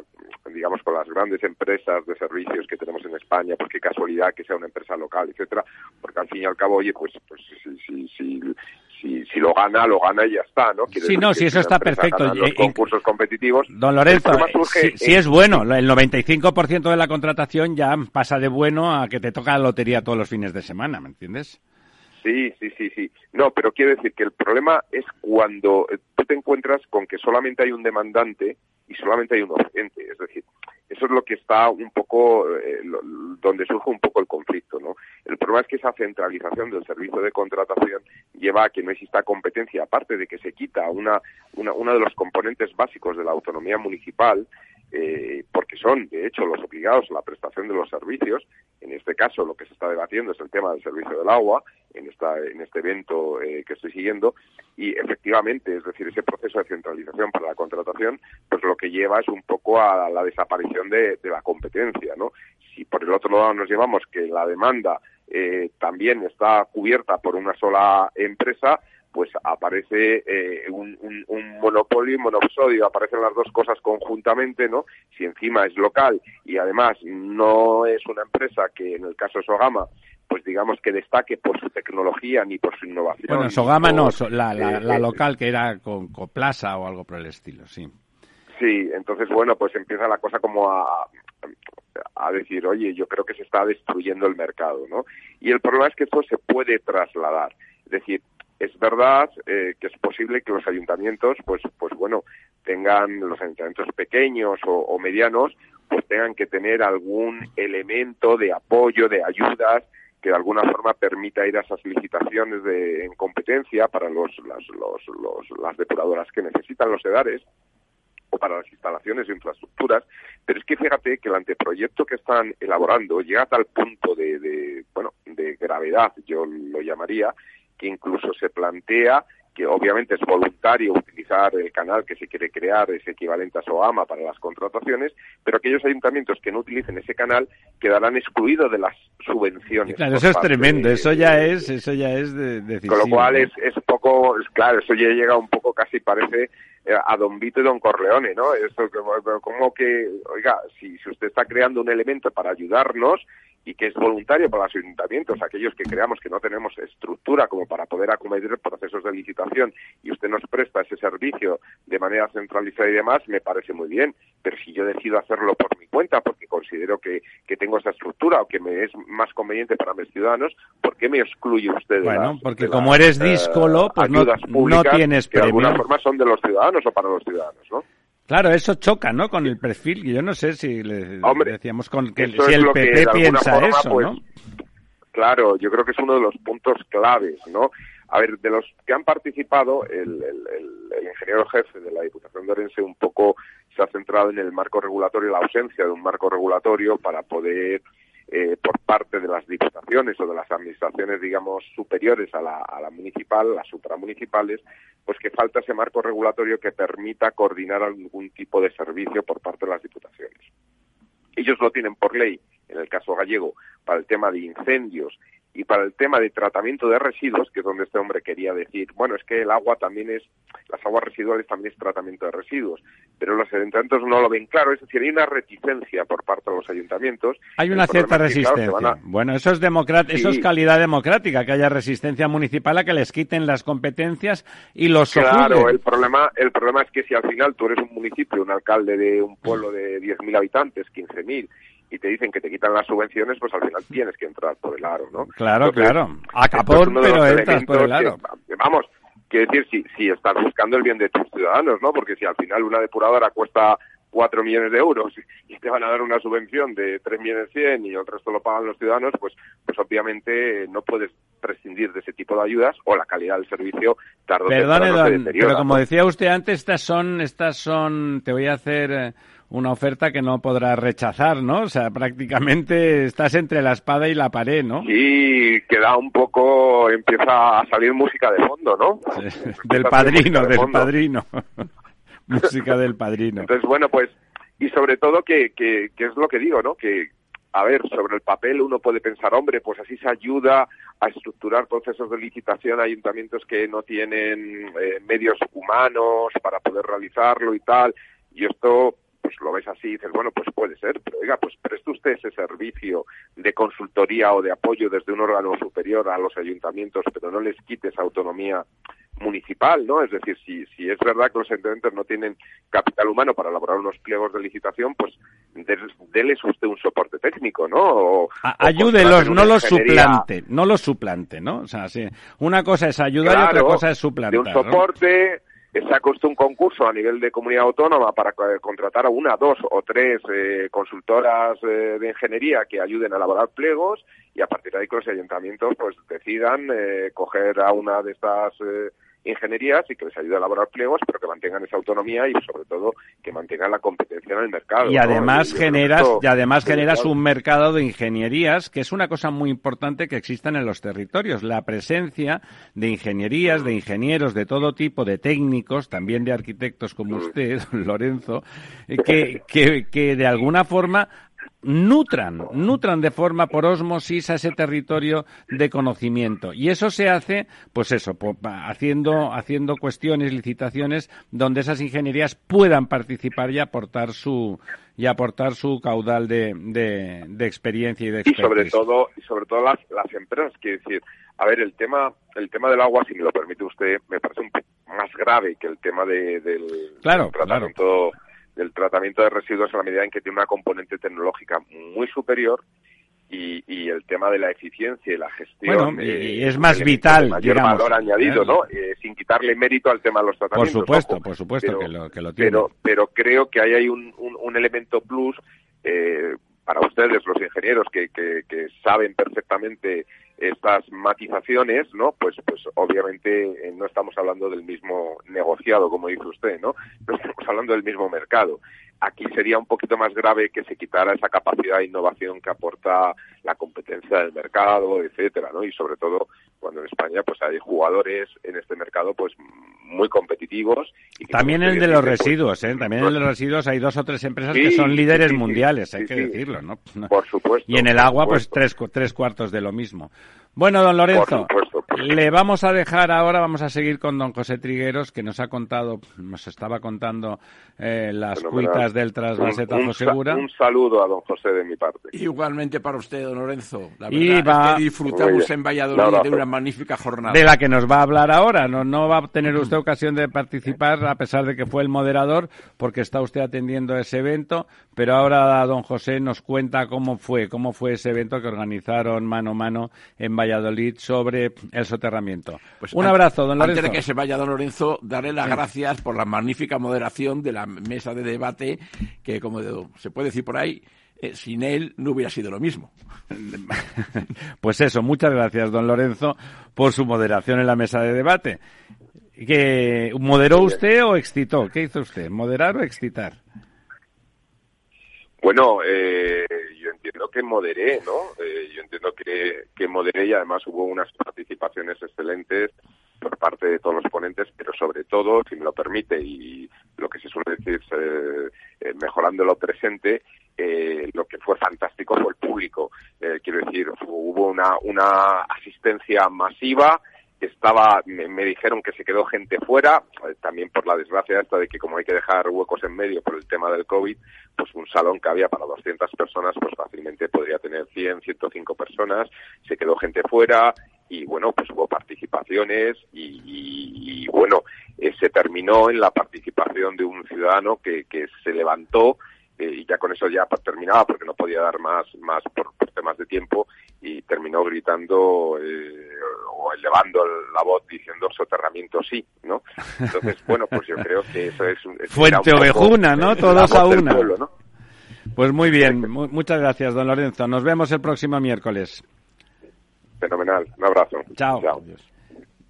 digamos, con las grandes empresas de servicios que tenemos en España, pues qué casualidad que sea una empresa local, etcétera, porque al fin y al cabo, oye, pues, pues si, si, si, si, lo gana, lo gana y ya está, ¿no? sí, no, si eso está perfecto. Los concursos competitivos. Don Lorenzo, si, es bueno, el 95% de la contratación ya pasa de bueno a que te toca la lotería todos los fines de semana, ¿me entiendes? Sí, sí, sí, sí. No, pero quiero decir que el problema es cuando tú te encuentras con que solamente hay un demandante y solamente hay un oferente. Es decir, eso es lo que está un poco, eh, donde surge un poco el conflicto, ¿no? El problema es que esa centralización del servicio de contratación lleva a que no exista competencia, aparte de que se quita una, una, uno de los componentes básicos de la autonomía municipal, eh, porque son, de hecho, los obligados a la prestación de los servicios. En este caso, lo que se está debatiendo es el tema del servicio del agua, en, esta, en este evento eh, que estoy siguiendo, y efectivamente, es decir, ese proceso de centralización para la contratación, pues lo que lleva es un poco a la desaparición de, la competencia, ¿no? Si por el otro lado nos llevamos que la demanda eh, también está cubierta por una sola empresa, pues aparece eh, un, un, monopolio y monoposodio, aparecen las dos cosas conjuntamente, ¿no? Si encima es local y además no es una empresa que en el caso de Sogama pues digamos que destaque por su tecnología ni por su innovación. Bueno, Sogama no, la, la, la, local que era con Coplaza o algo por el estilo, sí. Sí, entonces bueno, pues empieza la cosa como a, a decir, oye, yo creo que se está destruyendo el mercado, ¿no? Y el problema es que esto se puede trasladar. Es decir, es verdad eh, que es posible que los ayuntamientos, pues, pues bueno, tengan los ayuntamientos pequeños o, medianos, pues tengan que tener algún elemento de apoyo, de ayudas, que de alguna forma permita ir a esas licitaciones de, en competencia para los, las, los, los, las depuradoras que necesitan los edares o para las instalaciones e infraestructuras, pero es que fíjate que el anteproyecto que están elaborando llega a tal punto de, de bueno, de gravedad, yo lo llamaría, que incluso se plantea que obviamente es voluntario utilizar el canal que se quiere crear, es equivalente a SOAMA para las contrataciones, pero aquellos ayuntamientos que no utilicen ese canal quedarán excluidos de las subvenciones. Claro, eso es tremendo, eso ya es, eso ya es de, decisivo, Con lo cual es, es poco, claro, eso ya llega un poco casi parece eh, a Don Vito y Don Corleone, ¿no? Esto como que, oiga, si, si usted está creando un elemento para ayudarnos y que es voluntario para los ayuntamientos, aquellos que creamos que no tenemos estructura como para poder acometer procesos de licitación y usted nos presta ese servicio de manera centralizada y demás, me parece muy bien. Pero si yo decido hacerlo por mi cuenta, porque considero que, que tengo esa estructura o que me es más conveniente para mis ciudadanos, ¿por qué me excluye usted de Bueno, porque como eres díscolo, pues no, no, tienes que de alguna forma son de los ciudadanos o para los ciudadanos, ¿no? Claro, eso choca, ¿no? Con el perfil. Yo no sé si le decíamos con que si el PP piensa eso, pues, ¿no? Claro, yo creo que es uno de los puntos claves, ¿no? A ver, de los que han participado, el, el, ingeniero jefe de la Diputación de Orense un poco se ha centrado en el marco regulatorio, la ausencia de un marco regulatorio para poder eh, por parte de las diputaciones o de las administraciones, digamos, superiores a la, a la municipal, las supramunicipales, pues que falta ese marco regulatorio que permita coordinar algún tipo de servicio por parte de las diputaciones. Ellos lo tienen por ley, en el caso gallego, para el tema de incendios y para el tema de tratamiento de residuos, que es donde este hombre quería decir, bueno, es que el agua también es, las aguas residuales también es tratamiento de residuos, pero los ayuntamientos no lo ven claro, es decir, hay una reticencia por parte de los ayuntamientos. Hay una cierta resistencia. Bueno, eso es, eso es calidad democrática, que haya resistencia municipal a que les quiten las competencias y los Claro, el problema, el problema es que si al final tú eres un municipio, un alcalde de un pueblo de 10.000 habitantes, 15.000, y te dicen que te quitan las subvenciones, pues al final tienes que entrar por el aro, ¿no? Claro, claro. A capón, pero entras por el aro. vamos, quiero decir, si, si estás buscando el bien de tus ciudadanos, ¿no? Porque si al final una depuradora cuesta cuatro millones de euros y te van a dar una subvención de tres millones cien y el resto lo pagan los ciudadanos, pues, pues obviamente no puedes prescindir de ese tipo de ayudas o la calidad del servicio tarde o temprano pero como decía usted antes, estas son, estas son, te voy a hacer eh, una oferta que no podrás rechazar, ¿no? O sea, prácticamente estás entre la espada y la pared, ¿no? Sí, queda un poco, empieza a salir música de fondo, ¿no? del padrino, del padrino. música del padrino. Entonces, bueno, pues, y sobre todo que, que, que es lo que digo, ¿no? Que, a ver, sobre el papel uno puede pensar, hombre, pues así se ayuda a estructurar procesos de licitación a ayuntamientos que no tienen eh, medios humanos para poder realizarlo y tal. Y esto pues lo ves así y dices, bueno, pues puede ser, pero oiga, pues preste usted ese servicio de consultoría o de apoyo desde un órgano superior a los ayuntamientos, pero no les quite esa autonomía municipal, ¿no? Es decir, si, si es verdad que los ayuntamientos no tienen capital humano para elaborar unos pliegos de licitación, pues déles usted un soporte técnico, ¿no? O, Ayúdelos, no los suplante, no los suplante, ¿no? O sea, sí, una cosa es ayudar y otra cosa es suplantar. De un soporte, saca usted un concurso a nivel de comunidad autónoma para contratar a una, dos o tres eh, consultoras eh, de ingeniería que ayuden a elaborar pliegos y a partir de ahí que los ayuntamientos pues decidan eh, coger a una de estas ingenierías y que les ayude a elaborar pliegos, pero que mantengan esa autonomía y sobre todo que mantengan la competencia en el mercado. Y además generas, y además generas un mercado de ingenierías, que es una cosa muy importante que existan en los territorios, la presencia de ingenierías, de ingenieros de todo tipo, de técnicos, también de arquitectos como usted, Lorenzo, que, que, que de alguna forma nutran, nutran de forma por osmosis a ese territorio de conocimiento. Y eso se hace, pues eso, haciendo, haciendo cuestiones, licitaciones, donde esas ingenierías puedan participar y aportar su, y aportar su caudal de, de, experiencia y de expertise. Y sobre todo, y sobre todo las, las empresas, quiero decir, a ver, el tema, el tema del agua, si me lo permite usted, me parece un poco más grave que el tema de, del, claro, tratamiento, del tratamiento de residuos en la medida en que tiene una componente tecnológica muy superior y, y, el tema de la eficiencia y la gestión bueno, y es más vital mayor valor añadido no eh, sin quitarle mérito al tema de los tratamientos por supuesto por supuesto que, lo, que lo tiene. pero pero creo que ahí hay un, un, un elemento plus eh, para ustedes, los ingenieros que, que, que, saben perfectamente estas matizaciones, ¿no? Pues, pues obviamente eh, no estamos hablando del mismo negociado, como dice usted, ¿no? No estamos hablando del mismo mercado. Aquí sería un poquito más grave que se quitara esa capacidad de innovación que aporta la competencia del mercado, etcétera, ¿no? Y sobre todo cuando en España pues hay jugadores en este mercado pues muy competitivos. Y También el de los pues, residuos, ¿eh? También en el de los residuos hay dos o tres empresas que son líderes mundiales, hay que decirlo, ¿no? Por supuesto. Y en el agua pues tres, tres cuartos de lo mismo. Bueno, don Lorenzo, le vamos a dejar ahora, vamos a seguir con don José Trigueros, que nos ha contado, nos estaba contando eh, las cuitas del trasvase Tajo Segura. Un saludo a don José de mi parte. Igualmente para usted, don Lorenzo. La verdad es que disfrutamos en Valladolid de una magnífica jornada. De la que nos va a hablar ahora. No, no va a tener usted ocasión de participar, a pesar de que fue el moderador, porque está usted atendiendo ese evento, pero ahora don José nos cuenta cómo fue, cómo fue ese evento que organizaron mano a mano en Valladolid sobre el soterramiento. Pues Un abrazo, don Lorenzo. Antes de que se vaya don Lorenzo, darle las gracias por la magnífica moderación de la mesa de debate, que como se puede decir por ahí, eh, sin él no hubiera sido lo mismo. pues eso, muchas gracias, don Lorenzo, por su moderación en la mesa de debate. ¿Que ¿Moderó usted o excitó? ¿Qué hizo usted? ¿Moderar o excitar? Bueno, eh, yo entiendo que moderé, ¿no? Eh, yo entiendo que, que moderé y además hubo unas participaciones excelentes por parte de todos los ponentes, pero sobre todo, si me lo permite, y lo que se suele decir, eh, mejorando lo presente, eh, lo que fue fantástico fue el público. Eh, quiero decir, hubo una, una asistencia masiva, estaba, me, dijeron que se quedó gente fuera, eh, también por la desgracia esta de que como hay que dejar huecos en medio por el tema del COVID, pues un salón que había para 200 personas, pues fácilmente podría tener 100, 105 personas, se quedó gente fuera y bueno, pues hubo participaciones y, bueno, eh, se terminó en la participación de un ciudadano que, que se levantó eh, y ya con eso ya terminaba porque no podía dar más, más por, temas de tiempo y terminó gritando eh, o elevando la voz diciendo soterramiento sí, ¿no? Entonces, bueno, pues yo creo que eso es... Fuente ovejuna, ¿no? Todos a una. Pues muy bien, muchas gracias, don Lorenzo. Nos vemos el próximo miércoles. Fenomenal, un abrazo. Chao. Chao.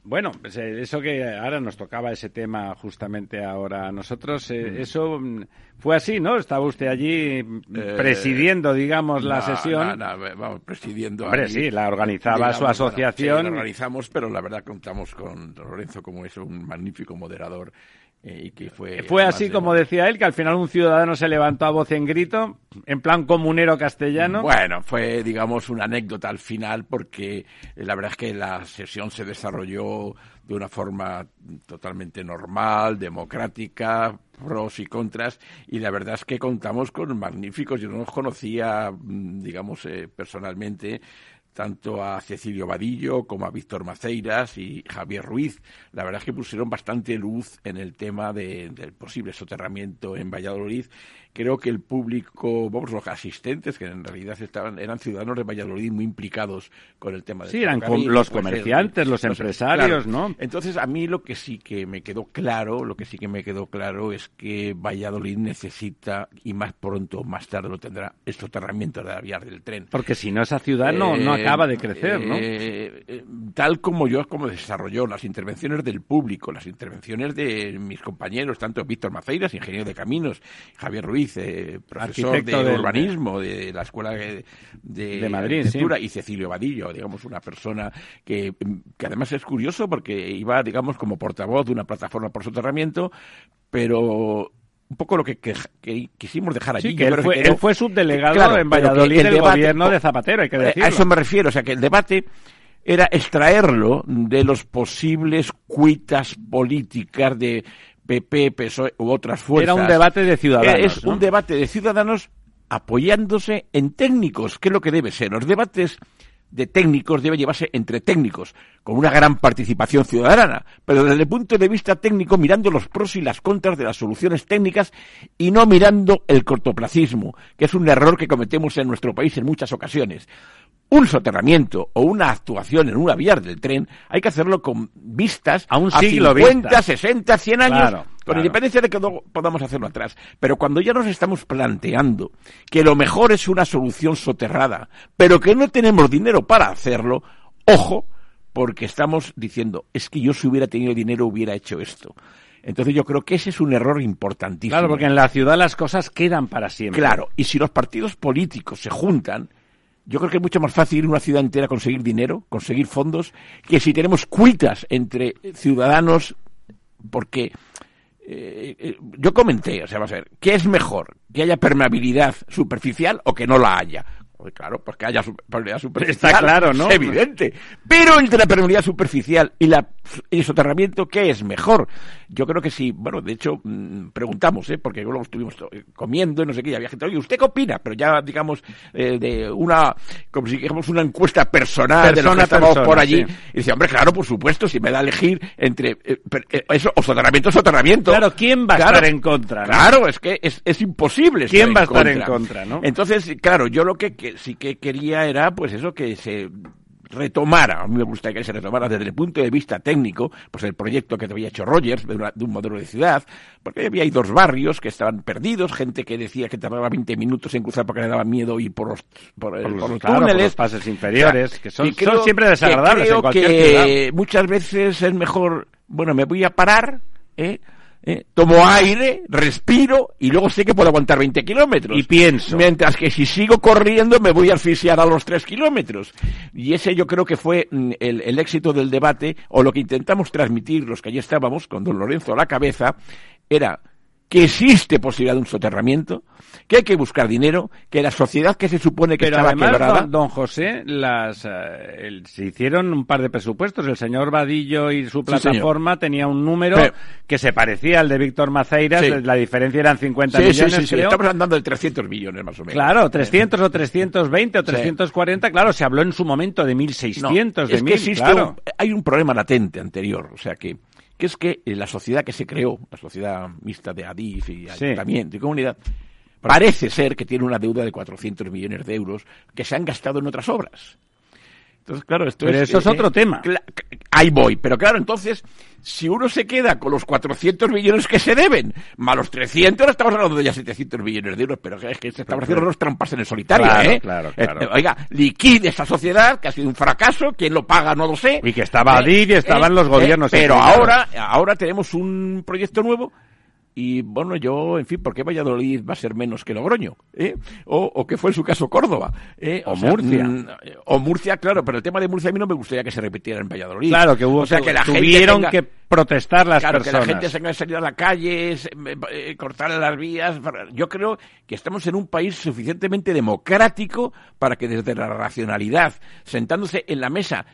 Bueno, pues, eh, eso que ahora nos tocaba ese tema justamente ahora a nosotros, eh, mm. eso mm, fue así, ¿no? Estaba usted allí mm, eh, presidiendo, digamos, la sesión. vamos, presidiendo. Hombre, sí, la organizaba su asociación. la organizamos, pero la verdad contamos con Lorenzo como es un magnífico moderador eh, fue, fue así como decía él, que al final un ciudadano se levantó a voz en grito, en plan comunero castellano. Bueno, fue, digamos, una anécdota al final, porque eh, la verdad es que la sesión se desarrolló de una forma totalmente normal, democrática, pros y contras, y la verdad es que contamos con magníficos, yo no los conocía, mm, digamos, eh, personalmente, tanto a Cecilio Vadillo como a Víctor Maceiras y Javier Ruiz. La verdad es que pusieron bastante luz en el tema del posible soterramiento en Valladolid creo que el público, vamos, los asistentes, que en realidad estaban, eran ciudadanos de Valladolid muy implicados con el tema de Sí, eran los comerciantes, los, empresarios, ¿no? Entonces, a mí lo que sí que me quedó claro, lo que sí que me quedó claro es que Valladolid necesita, y más pronto más tarde lo tendrá, estos soterramiento de la vía del tren. Porque si no, esa ciudad no, no eh, acaba de crecer, ¿no? Eh, eh, tal como yo, como desarrolló las intervenciones del público, las intervenciones de mis compañeros, tanto Víctor Maceiras, ingeniero de caminos, Javier Ruiz, profesor de, urbanismo de la Escuela de, de, Madrid, y Cecilio Vadillo, digamos, una persona que, que además es curioso porque iba, digamos, como portavoz de una plataforma por soterramiento, pero un poco lo que, quisimos dejar allí. Sí, que él, fue, subdelegado en Valladolid del gobierno de Zapatero, hay que decirlo. A eso me refiero, o sea que el debate era extraerlo de los posibles cuitas políticas de PP, PSOE u otras fuerzas. Era un debate de ciudadanos. Es un debate de ciudadanos apoyándose en técnicos, que es lo que debe ser. Los debates de técnicos debe llevarse entre técnicos, con una gran participación ciudadana, pero desde el punto de vista técnico mirando los pros y las contras de las soluciones técnicas y no mirando el cortoplacismo, que es un error que cometemos en nuestro país en muchas ocasiones un soterramiento o una actuación en una vía del tren, hay que hacerlo con vistas a un siglo 50, 60, 100 años, con independencia de que no podamos hacerlo atrás. Pero cuando ya nos estamos planteando que lo mejor es una solución soterrada, pero que no tenemos dinero para hacerlo, ojo, porque estamos diciendo, es que yo si hubiera tenido dinero hubiera hecho esto. Entonces yo creo que ese es un error importantísimo. Claro, porque en la ciudad las cosas quedan para siempre. Claro, y si los partidos políticos se juntan, yo creo que es mucho más fácil ir una ciudad entera conseguir dinero, conseguir fondos, que si tenemos cuitas entre ciudadanos, porque eh, eh, yo comenté, o sea, va a ser, ¿qué es mejor? ¿Que haya permeabilidad superficial o que no la haya? claro, pues que haya permeabilidad superficial. Está claro, ¿no? Es evidente. Pero entre la permeabilidad superficial y la, el soterramiento, ¿qué es mejor? Yo creo que sí. Bueno, de hecho, mm, preguntamos, ¿eh? Porque luego estuvimos comiendo y no sé qué, y había gente, oye, ¿usted qué opina? Pero ya, digamos, eh, de una, como si dijéramos una encuesta personal de los que estamos por allí. Y decía, hombre, claro, por supuesto, si me da a elegir entre eh, eh, eso, o soterramiento, soterramiento. Claro, ¿quién va a estar en contra? Claro, es que es, es imposible. ¿Quién va a estar en contra, no? Entonces, claro, yo lo que sí que quería era, pues eso, que se retomara, a mí me gustaría que se retomara desde el punto de vista técnico, pues el proyecto que había hecho Rogers de, un modelo de ciudad, porque había dos barrios que estaban perdidos, gente que decía que tardaba 20 minutos en cruzar porque le daba miedo ir por los, por, los, túneles. pases inferiores, que son, siempre desagradables creo que muchas veces es mejor, bueno, me voy a parar, ¿eh? ¿Eh? tomo aire, respiro y luego sé que puedo aguantar 20 kilómetros. Y pienso. Mientras que si sigo corriendo me voy a asfixiar a los 3 kilómetros. Y ese yo creo que fue mm, el, el, éxito del debate o lo que intentamos transmitir los que allí estábamos con don Lorenzo a la cabeza era que existe posibilidad de un soterramiento, que hay que buscar dinero, que la sociedad que se supone que estaba quebrada... Don, José, las, eh, se hicieron un par de presupuestos. El señor Vadillo y su plataforma tenía un número que se parecía al de Víctor Maceiras. La diferencia eran 50 millones, creo. Estamos hablando de 300 millones, más o menos. Claro, 300 o 320 o 340. Claro, se habló en su momento de 1.600, de es hay un problema latente anterior. O sea que que es que eh, la sociedad que se creó, la sociedad mixta de Adif y ayuntamiento y comunidad, parece ser que tiene una deuda de 400 millones de euros que se han gastado en otras obras. Entonces, claro, esto pero eso es otro tema. Ahí voy. Pero claro, entonces, si uno se queda con los 400 millones que se deben, más los 300, ahora estamos hablando de ya 700 millones de euros, pero es que se están haciendo unos trampas en el solitario, ¿eh? Claro, eh, claro. Oiga, liquide esta sociedad, que ha sido un fracaso, quién lo paga no lo sé. Y que estaba allí y estaban los gobiernos. pero ahora, ahora tenemos un proyecto nuevo y bueno, yo, en fin, ¿por qué Valladolid va a ser menos que Logroño? ¿Eh? O, o que fue en su caso Córdoba. ¿eh? O, Murcia. Mm, o Murcia, claro, pero el tema de Murcia a mí no me gustaría que se repitiera en Valladolid. Claro, que hubo, o sea, que la tuvieron que protestar las claro, personas. que la gente se haya salido a la calle, eh, cortar las vías. Yo creo que estamos en un país suficientemente democrático para que desde la racionalidad, sentándose en la mesa,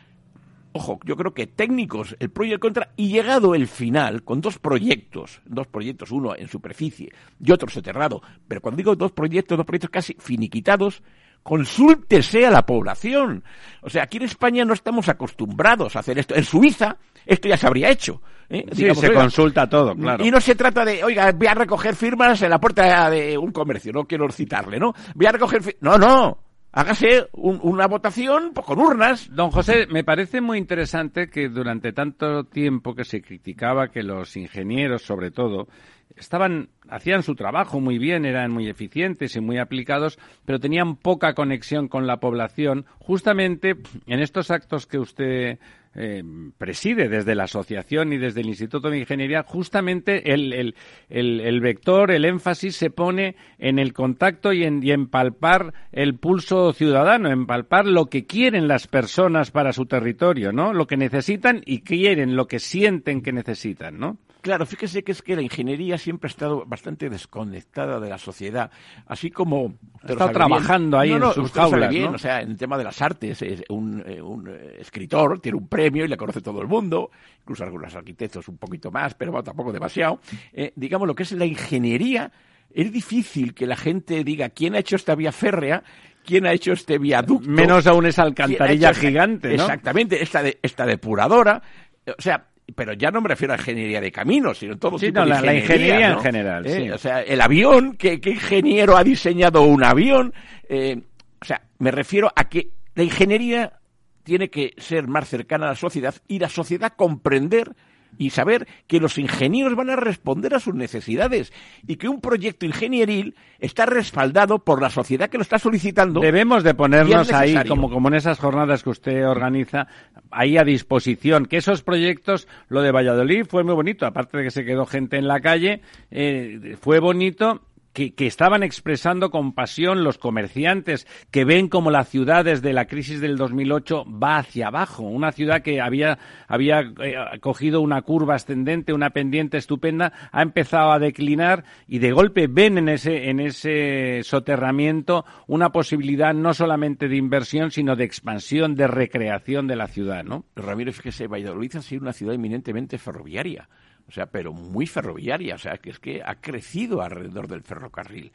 ojo, yo creo que técnicos, el pro y el contra, y llegado el final, con dos proyectos, dos proyectos, uno en superficie y otro soterrado, pero cuando digo dos proyectos, dos proyectos casi finiquitados, consúltese a la población. O sea, aquí en España no estamos acostumbrados a hacer esto. En Suiza esto ya se habría hecho. ¿eh? Sí, se consulta todo, claro. Y no se trata de, oiga, voy a recoger firmas en la puerta de un comercio, no quiero citarle, ¿no? Voy a recoger No, no hágase una votación pues, con urnas. Don José, me parece muy interesante que durante tanto tiempo que se criticaba que los ingenieros, sobre todo, estaban hacían su trabajo muy bien, eran muy eficientes y muy aplicados, pero tenían poca conexión con la población. Justamente en estos actos que usted eh, preside desde la asociación y desde el Instituto de Ingeniería, justamente el, el, el, vector, el énfasis se pone en el contacto y en, y palpar el pulso ciudadano, en palpar lo que quieren las personas para su territorio, ¿no? Lo que necesitan y quieren, lo que sienten que necesitan, ¿no? Claro, fíjese que es que la ingeniería siempre ha estado bastante desconectada de la sociedad, así como... Está trabajando ahí en sus jaulas, bien, O sea, en el tema de las artes, es un, eh, un, eh, escritor tiene un premio y le conoce todo el mundo, incluso algunos arquitectos un poquito más, pero tampoco demasiado. Eh, digamos, lo que es la ingeniería, es difícil que la gente diga quién ha hecho esta vía férrea quién ha hecho este viaducto. Menos aún esa alcantarilla gigante, ¿no? Exactamente, esta, de, esta depuradora. O sea, pero ya no me refiero a ingeniería de caminos, sino todo sí, tipo de la, ingeniería, la ingeniería en general. ¿Eh? Sí. O sea, el avión, ¿qué, ¿qué, ingeniero ha diseñado un avión? Eh, o sea, me refiero a que la ingeniería tiene que ser más cercana a la sociedad y la sociedad comprender y saber que los ingenieros van a responder a sus necesidades y que un proyecto ingenieril está respaldado por la sociedad que lo está solicitando. Debemos de ponernos ahí, como, como en esas jornadas que usted organiza, ahí a disposición. Que esos proyectos, lo de Valladolid fue muy bonito, aparte de que se quedó gente en la calle, eh, fue bonito que, que, estaban expresando con pasión los comerciantes que ven como la ciudad desde la crisis del 2008 va hacia abajo. Una ciudad que había, había eh, cogido una curva ascendente, una pendiente estupenda, ha empezado a declinar y de golpe ven en ese, en ese soterramiento una posibilidad no solamente de inversión, sino de expansión, de recreación de la ciudad, ¿no? Ramírez, fíjese, Valladolid ha sido una ciudad eminentemente ferroviaria o sea, pero muy ferroviaria, o sea, que es que ha crecido alrededor del ferrocarril.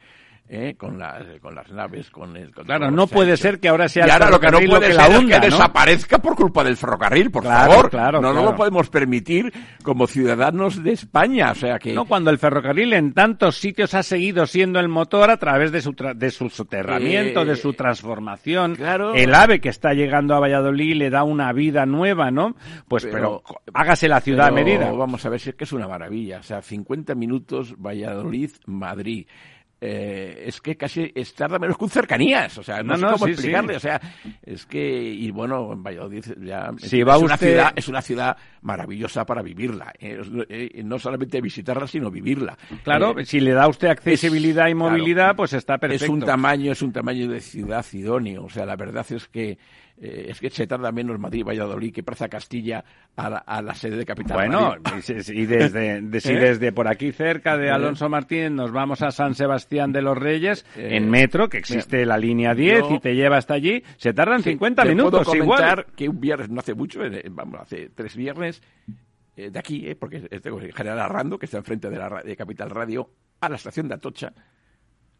¿Eh? Con, la, con las naves, con el... Con claro, no puede ser que ahora sea y ahora lo que no puede que ser la hunda, es que ¿no? desaparezca por culpa del ferrocarril, por claro, favor. Claro, no, claro. no lo podemos permitir como ciudadanos de España, o sea que... No, cuando el ferrocarril en tantos sitios ha seguido siendo el motor a través de su, de su soterramiento, Eh, de su transformación. claro. El AVE que está llegando a Valladolid le da una vida nueva, ¿no? Pues pero, Pero- hágase la ciudad a Pero medida. Vamos a ver si es que es una maravilla. O sea, 50 minutos Valladolid, Madrid. Eh, es que casi es tarda menos que un cercanías, o sea, no, No, sé no, cómo sí, explicarle, sí. o sea, es que, y bueno, en Valladolid ya Si es, va una usted- ciudad, es una ciudad maravillosa para vivirla, eh, es- eh, no solamente visitarla, sino vivirla. Claro, Eh, si le da usted accesibilidad y claro, movilidad, pues está perfecto. es un tamaño, es un tamaño de ciudad idóneo. O sea, la verdad es que eh, es que se tarda menos Madrid Valladolid que Plaza Castilla a la, a la sede de Capital. Bueno, y, desde, de- si ¿Eh? desde por aquí cerca de ¿Eh? Alonso Martínez nos vamos a San Sebastián de los Reyes, Eh, en metro, que existe la línea 10 yo- y te lleva hasta allí, se tardan Sí, 50 le minutos puedo igual. comentar que un viernes, no hace mucho, vamos, hace tres viernes, de aquí, eh, porque es de General Arrando, que está enfrente de la de Capital Radio, a la estación de Atocha,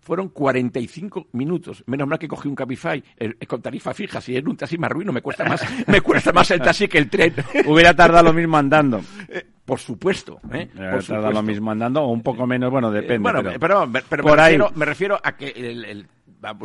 fueron 45 minutos. Menos mal que cogí un Cabify eh, con tarifa fija. Si es un taxi me arruino, me cuesta más, me cuesta más el taxi que el tren. Hubiera tardado lo mismo andando. Por supuesto, ¿eh? Hubiera Por tardado lo mismo andando o un poco menos, bueno, Eh, depende. bueno, pero- pero, pero por me, ahí. refiero, me refiero a que el,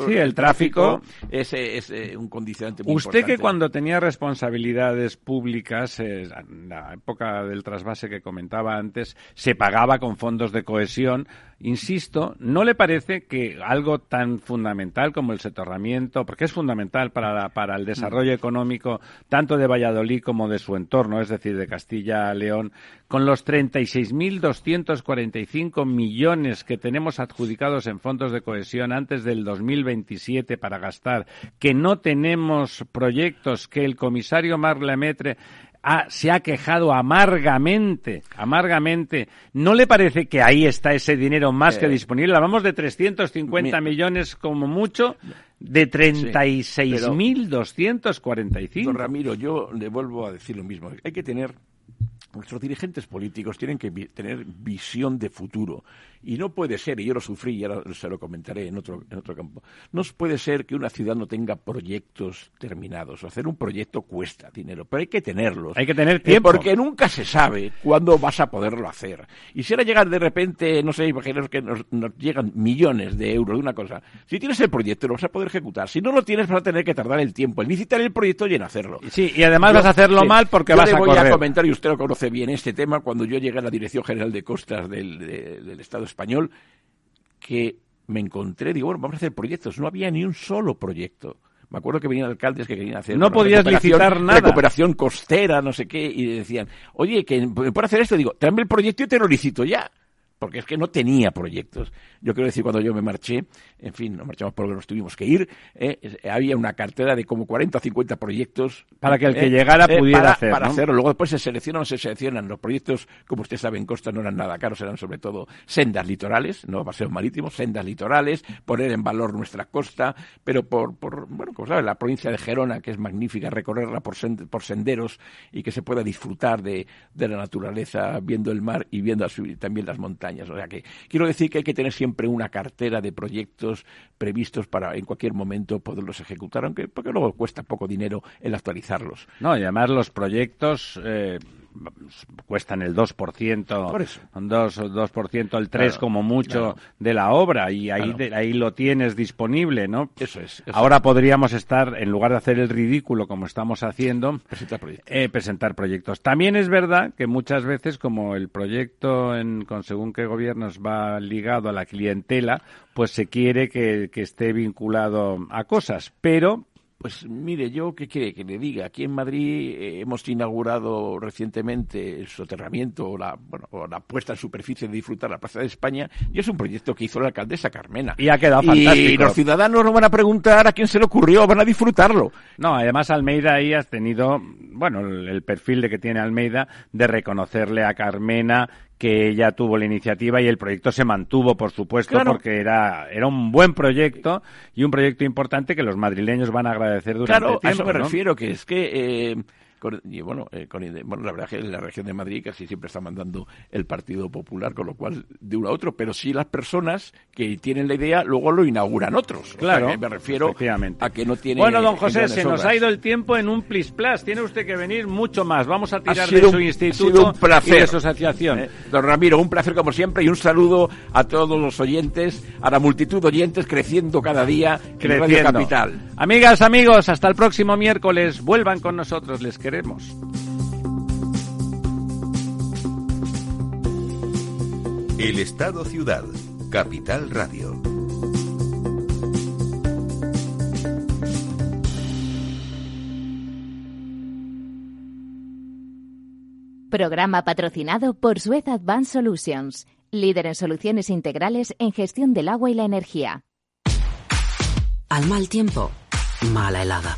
Sí, el tráfico. es, eh, es, eh, un condicionante muy Usted que cuando tenía responsabilidades públicas, eh, en la época del trasvase que comentaba antes, se pagaba con fondos de cohesión. Insisto, ¿no le parece que algo tan fundamental como el soterramiento, porque es fundamental para, la- para el desarrollo económico tanto de Valladolid como de su entorno, es decir, de Castilla-León, con los 36.245 millones que tenemos adjudicados en fondos de cohesión antes del 2027 para gastar, que no tenemos proyectos, que el comisario Marc Lemaitre ha- se ha quejado amargamente, amargamente. ¿No le parece que ahí está ese dinero más que Eh, disponible? Hablamos de 350 mi- millones como mucho, de 36.245. Don Ramiro, yo le vuelvo a decir lo mismo. Hay que tener nuestros dirigentes políticos tienen que vi- tener visión de futuro. Y no puede ser, y yo lo sufrí y ahora se lo comentaré en otro, en otro campo, no puede ser que una ciudad no tenga proyectos terminados. Hacer un proyecto cuesta dinero, pero hay que tenerlos. Hay que tener Eh, tiempo. porque nunca se sabe cuándo vas a poderlo hacer. Y si ahora llegan de repente, no sé, imaginaos que nos, nos llegan millones de euros de una cosa. Si tienes el proyecto, lo vas a poder ejecutar. Si no lo tienes, vas a tener que tardar el tiempo en licitar el proyecto y en hacerlo. Sí, y además Yo- vas a hacerlo sí, mal porque yo vas le a correr. a comentar, y usted lo conoce bien, este tema, cuando yo llegué a la Dirección General de Costas del, de- del Estado español, que me encontré, digo, bueno, vamos a hacer proyectos. No había ni un solo proyecto. Me acuerdo que venían alcaldes que querían hacer... No podías licitar nada. Recuperación costera, no sé qué, y decían, oye, que por hacer esto, digo, tráeme el proyecto y te lo licito ya. Porque es que no tenía proyectos. Yo quiero decir, cuando yo me marché, en fin, nos marchamos por lo que nos tuvimos que ir, eh, había una cartera de como 40 o 50 proyectos. Para que el que llegara pudiera para, hacer, Para ¿no? hacerlo. Luego después se seleccionan o se seleccionan. Los proyectos, como usted sabe, en Costa no eran nada caros, eran sobre todo sendas litorales, no paseos marítimos, sendas litorales, poner en valor nuestra costa, pero por, por bueno, como sabe, la provincia de Gerona, que es magnífica, recorrerla por, sen- por senderos y que se pueda disfrutar de, de la naturaleza viendo el mar y viendo también las montañas. O sea que quiero decir que hay que tener siempre una cartera de proyectos previstos para en cualquier momento poderlos ejecutar, aunque porque luego cuesta poco dinero el actualizarlos. No, y además los proyectos eh, cuestan el 2%, Por eso. un 2, 2% el 3 Claro, como mucho claro. de la obra y ahí, Claro. de- ahí lo tienes disponible, ¿no? Eso es. eso Ahora podríamos estar, en lugar de hacer el ridículo como estamos haciendo, es, presentar proyectos. eh, presentar proyectos. También es verdad que muchas veces, como el proyecto en, con según qué gobiernos va ligado a la clientela, pues se quiere que, que esté vinculado a cosas. Pero Pues mire, yo qué quiere que le diga. Aquí en Madrid eh, hemos inaugurado recientemente el soterramiento o la, bueno, o la puesta en superficie de disfrutar la Plaza de España y es un proyecto que hizo la alcaldesa Carmena. Y ha quedado Y fantástico. los ciudadanos no van a preguntar a quién se le ocurrió, van a disfrutarlo. No, además Almeida ahí has tenido, bueno, el, el perfil de que tiene Almeida de reconocerle a Carmena que ella tuvo la iniciativa y el proyecto se mantuvo, por supuesto, Claro. porque era, era un buen proyecto y un proyecto importante que los madrileños van a agradecer durante Claro, a tiempo. eso me ¿no? refiero, que es que... eh, y bueno, eh, con bueno, la verdad es que en la región de Madrid casi siempre está mandando el Partido Popular, con lo cual de uno a otro, pero sí las personas que tienen la idea luego lo inauguran otros. O sea, Claro, que me refiero a que no tiene Bueno, don José, se nos obras. ha ido el tiempo en un plis plas. Tiene usted que venir mucho más. Vamos a tirar sido de un- su ha instituto sido un placer. y de su asociación. Eh, Don Ramiro, un placer como siempre y un saludo a todos los oyentes, a la multitud de oyentes creciendo cada día en Radio Creciendo. Capital. Amigas, amigos, hasta el próximo miércoles. Vuelvan con nosotros, les queremos. El Estado Ciudad, Capital Radio. Programa patrocinado por Suez Advanced Solutions, líder en soluciones integrales en gestión del agua y la energía. Al mal tiempo, mala helada.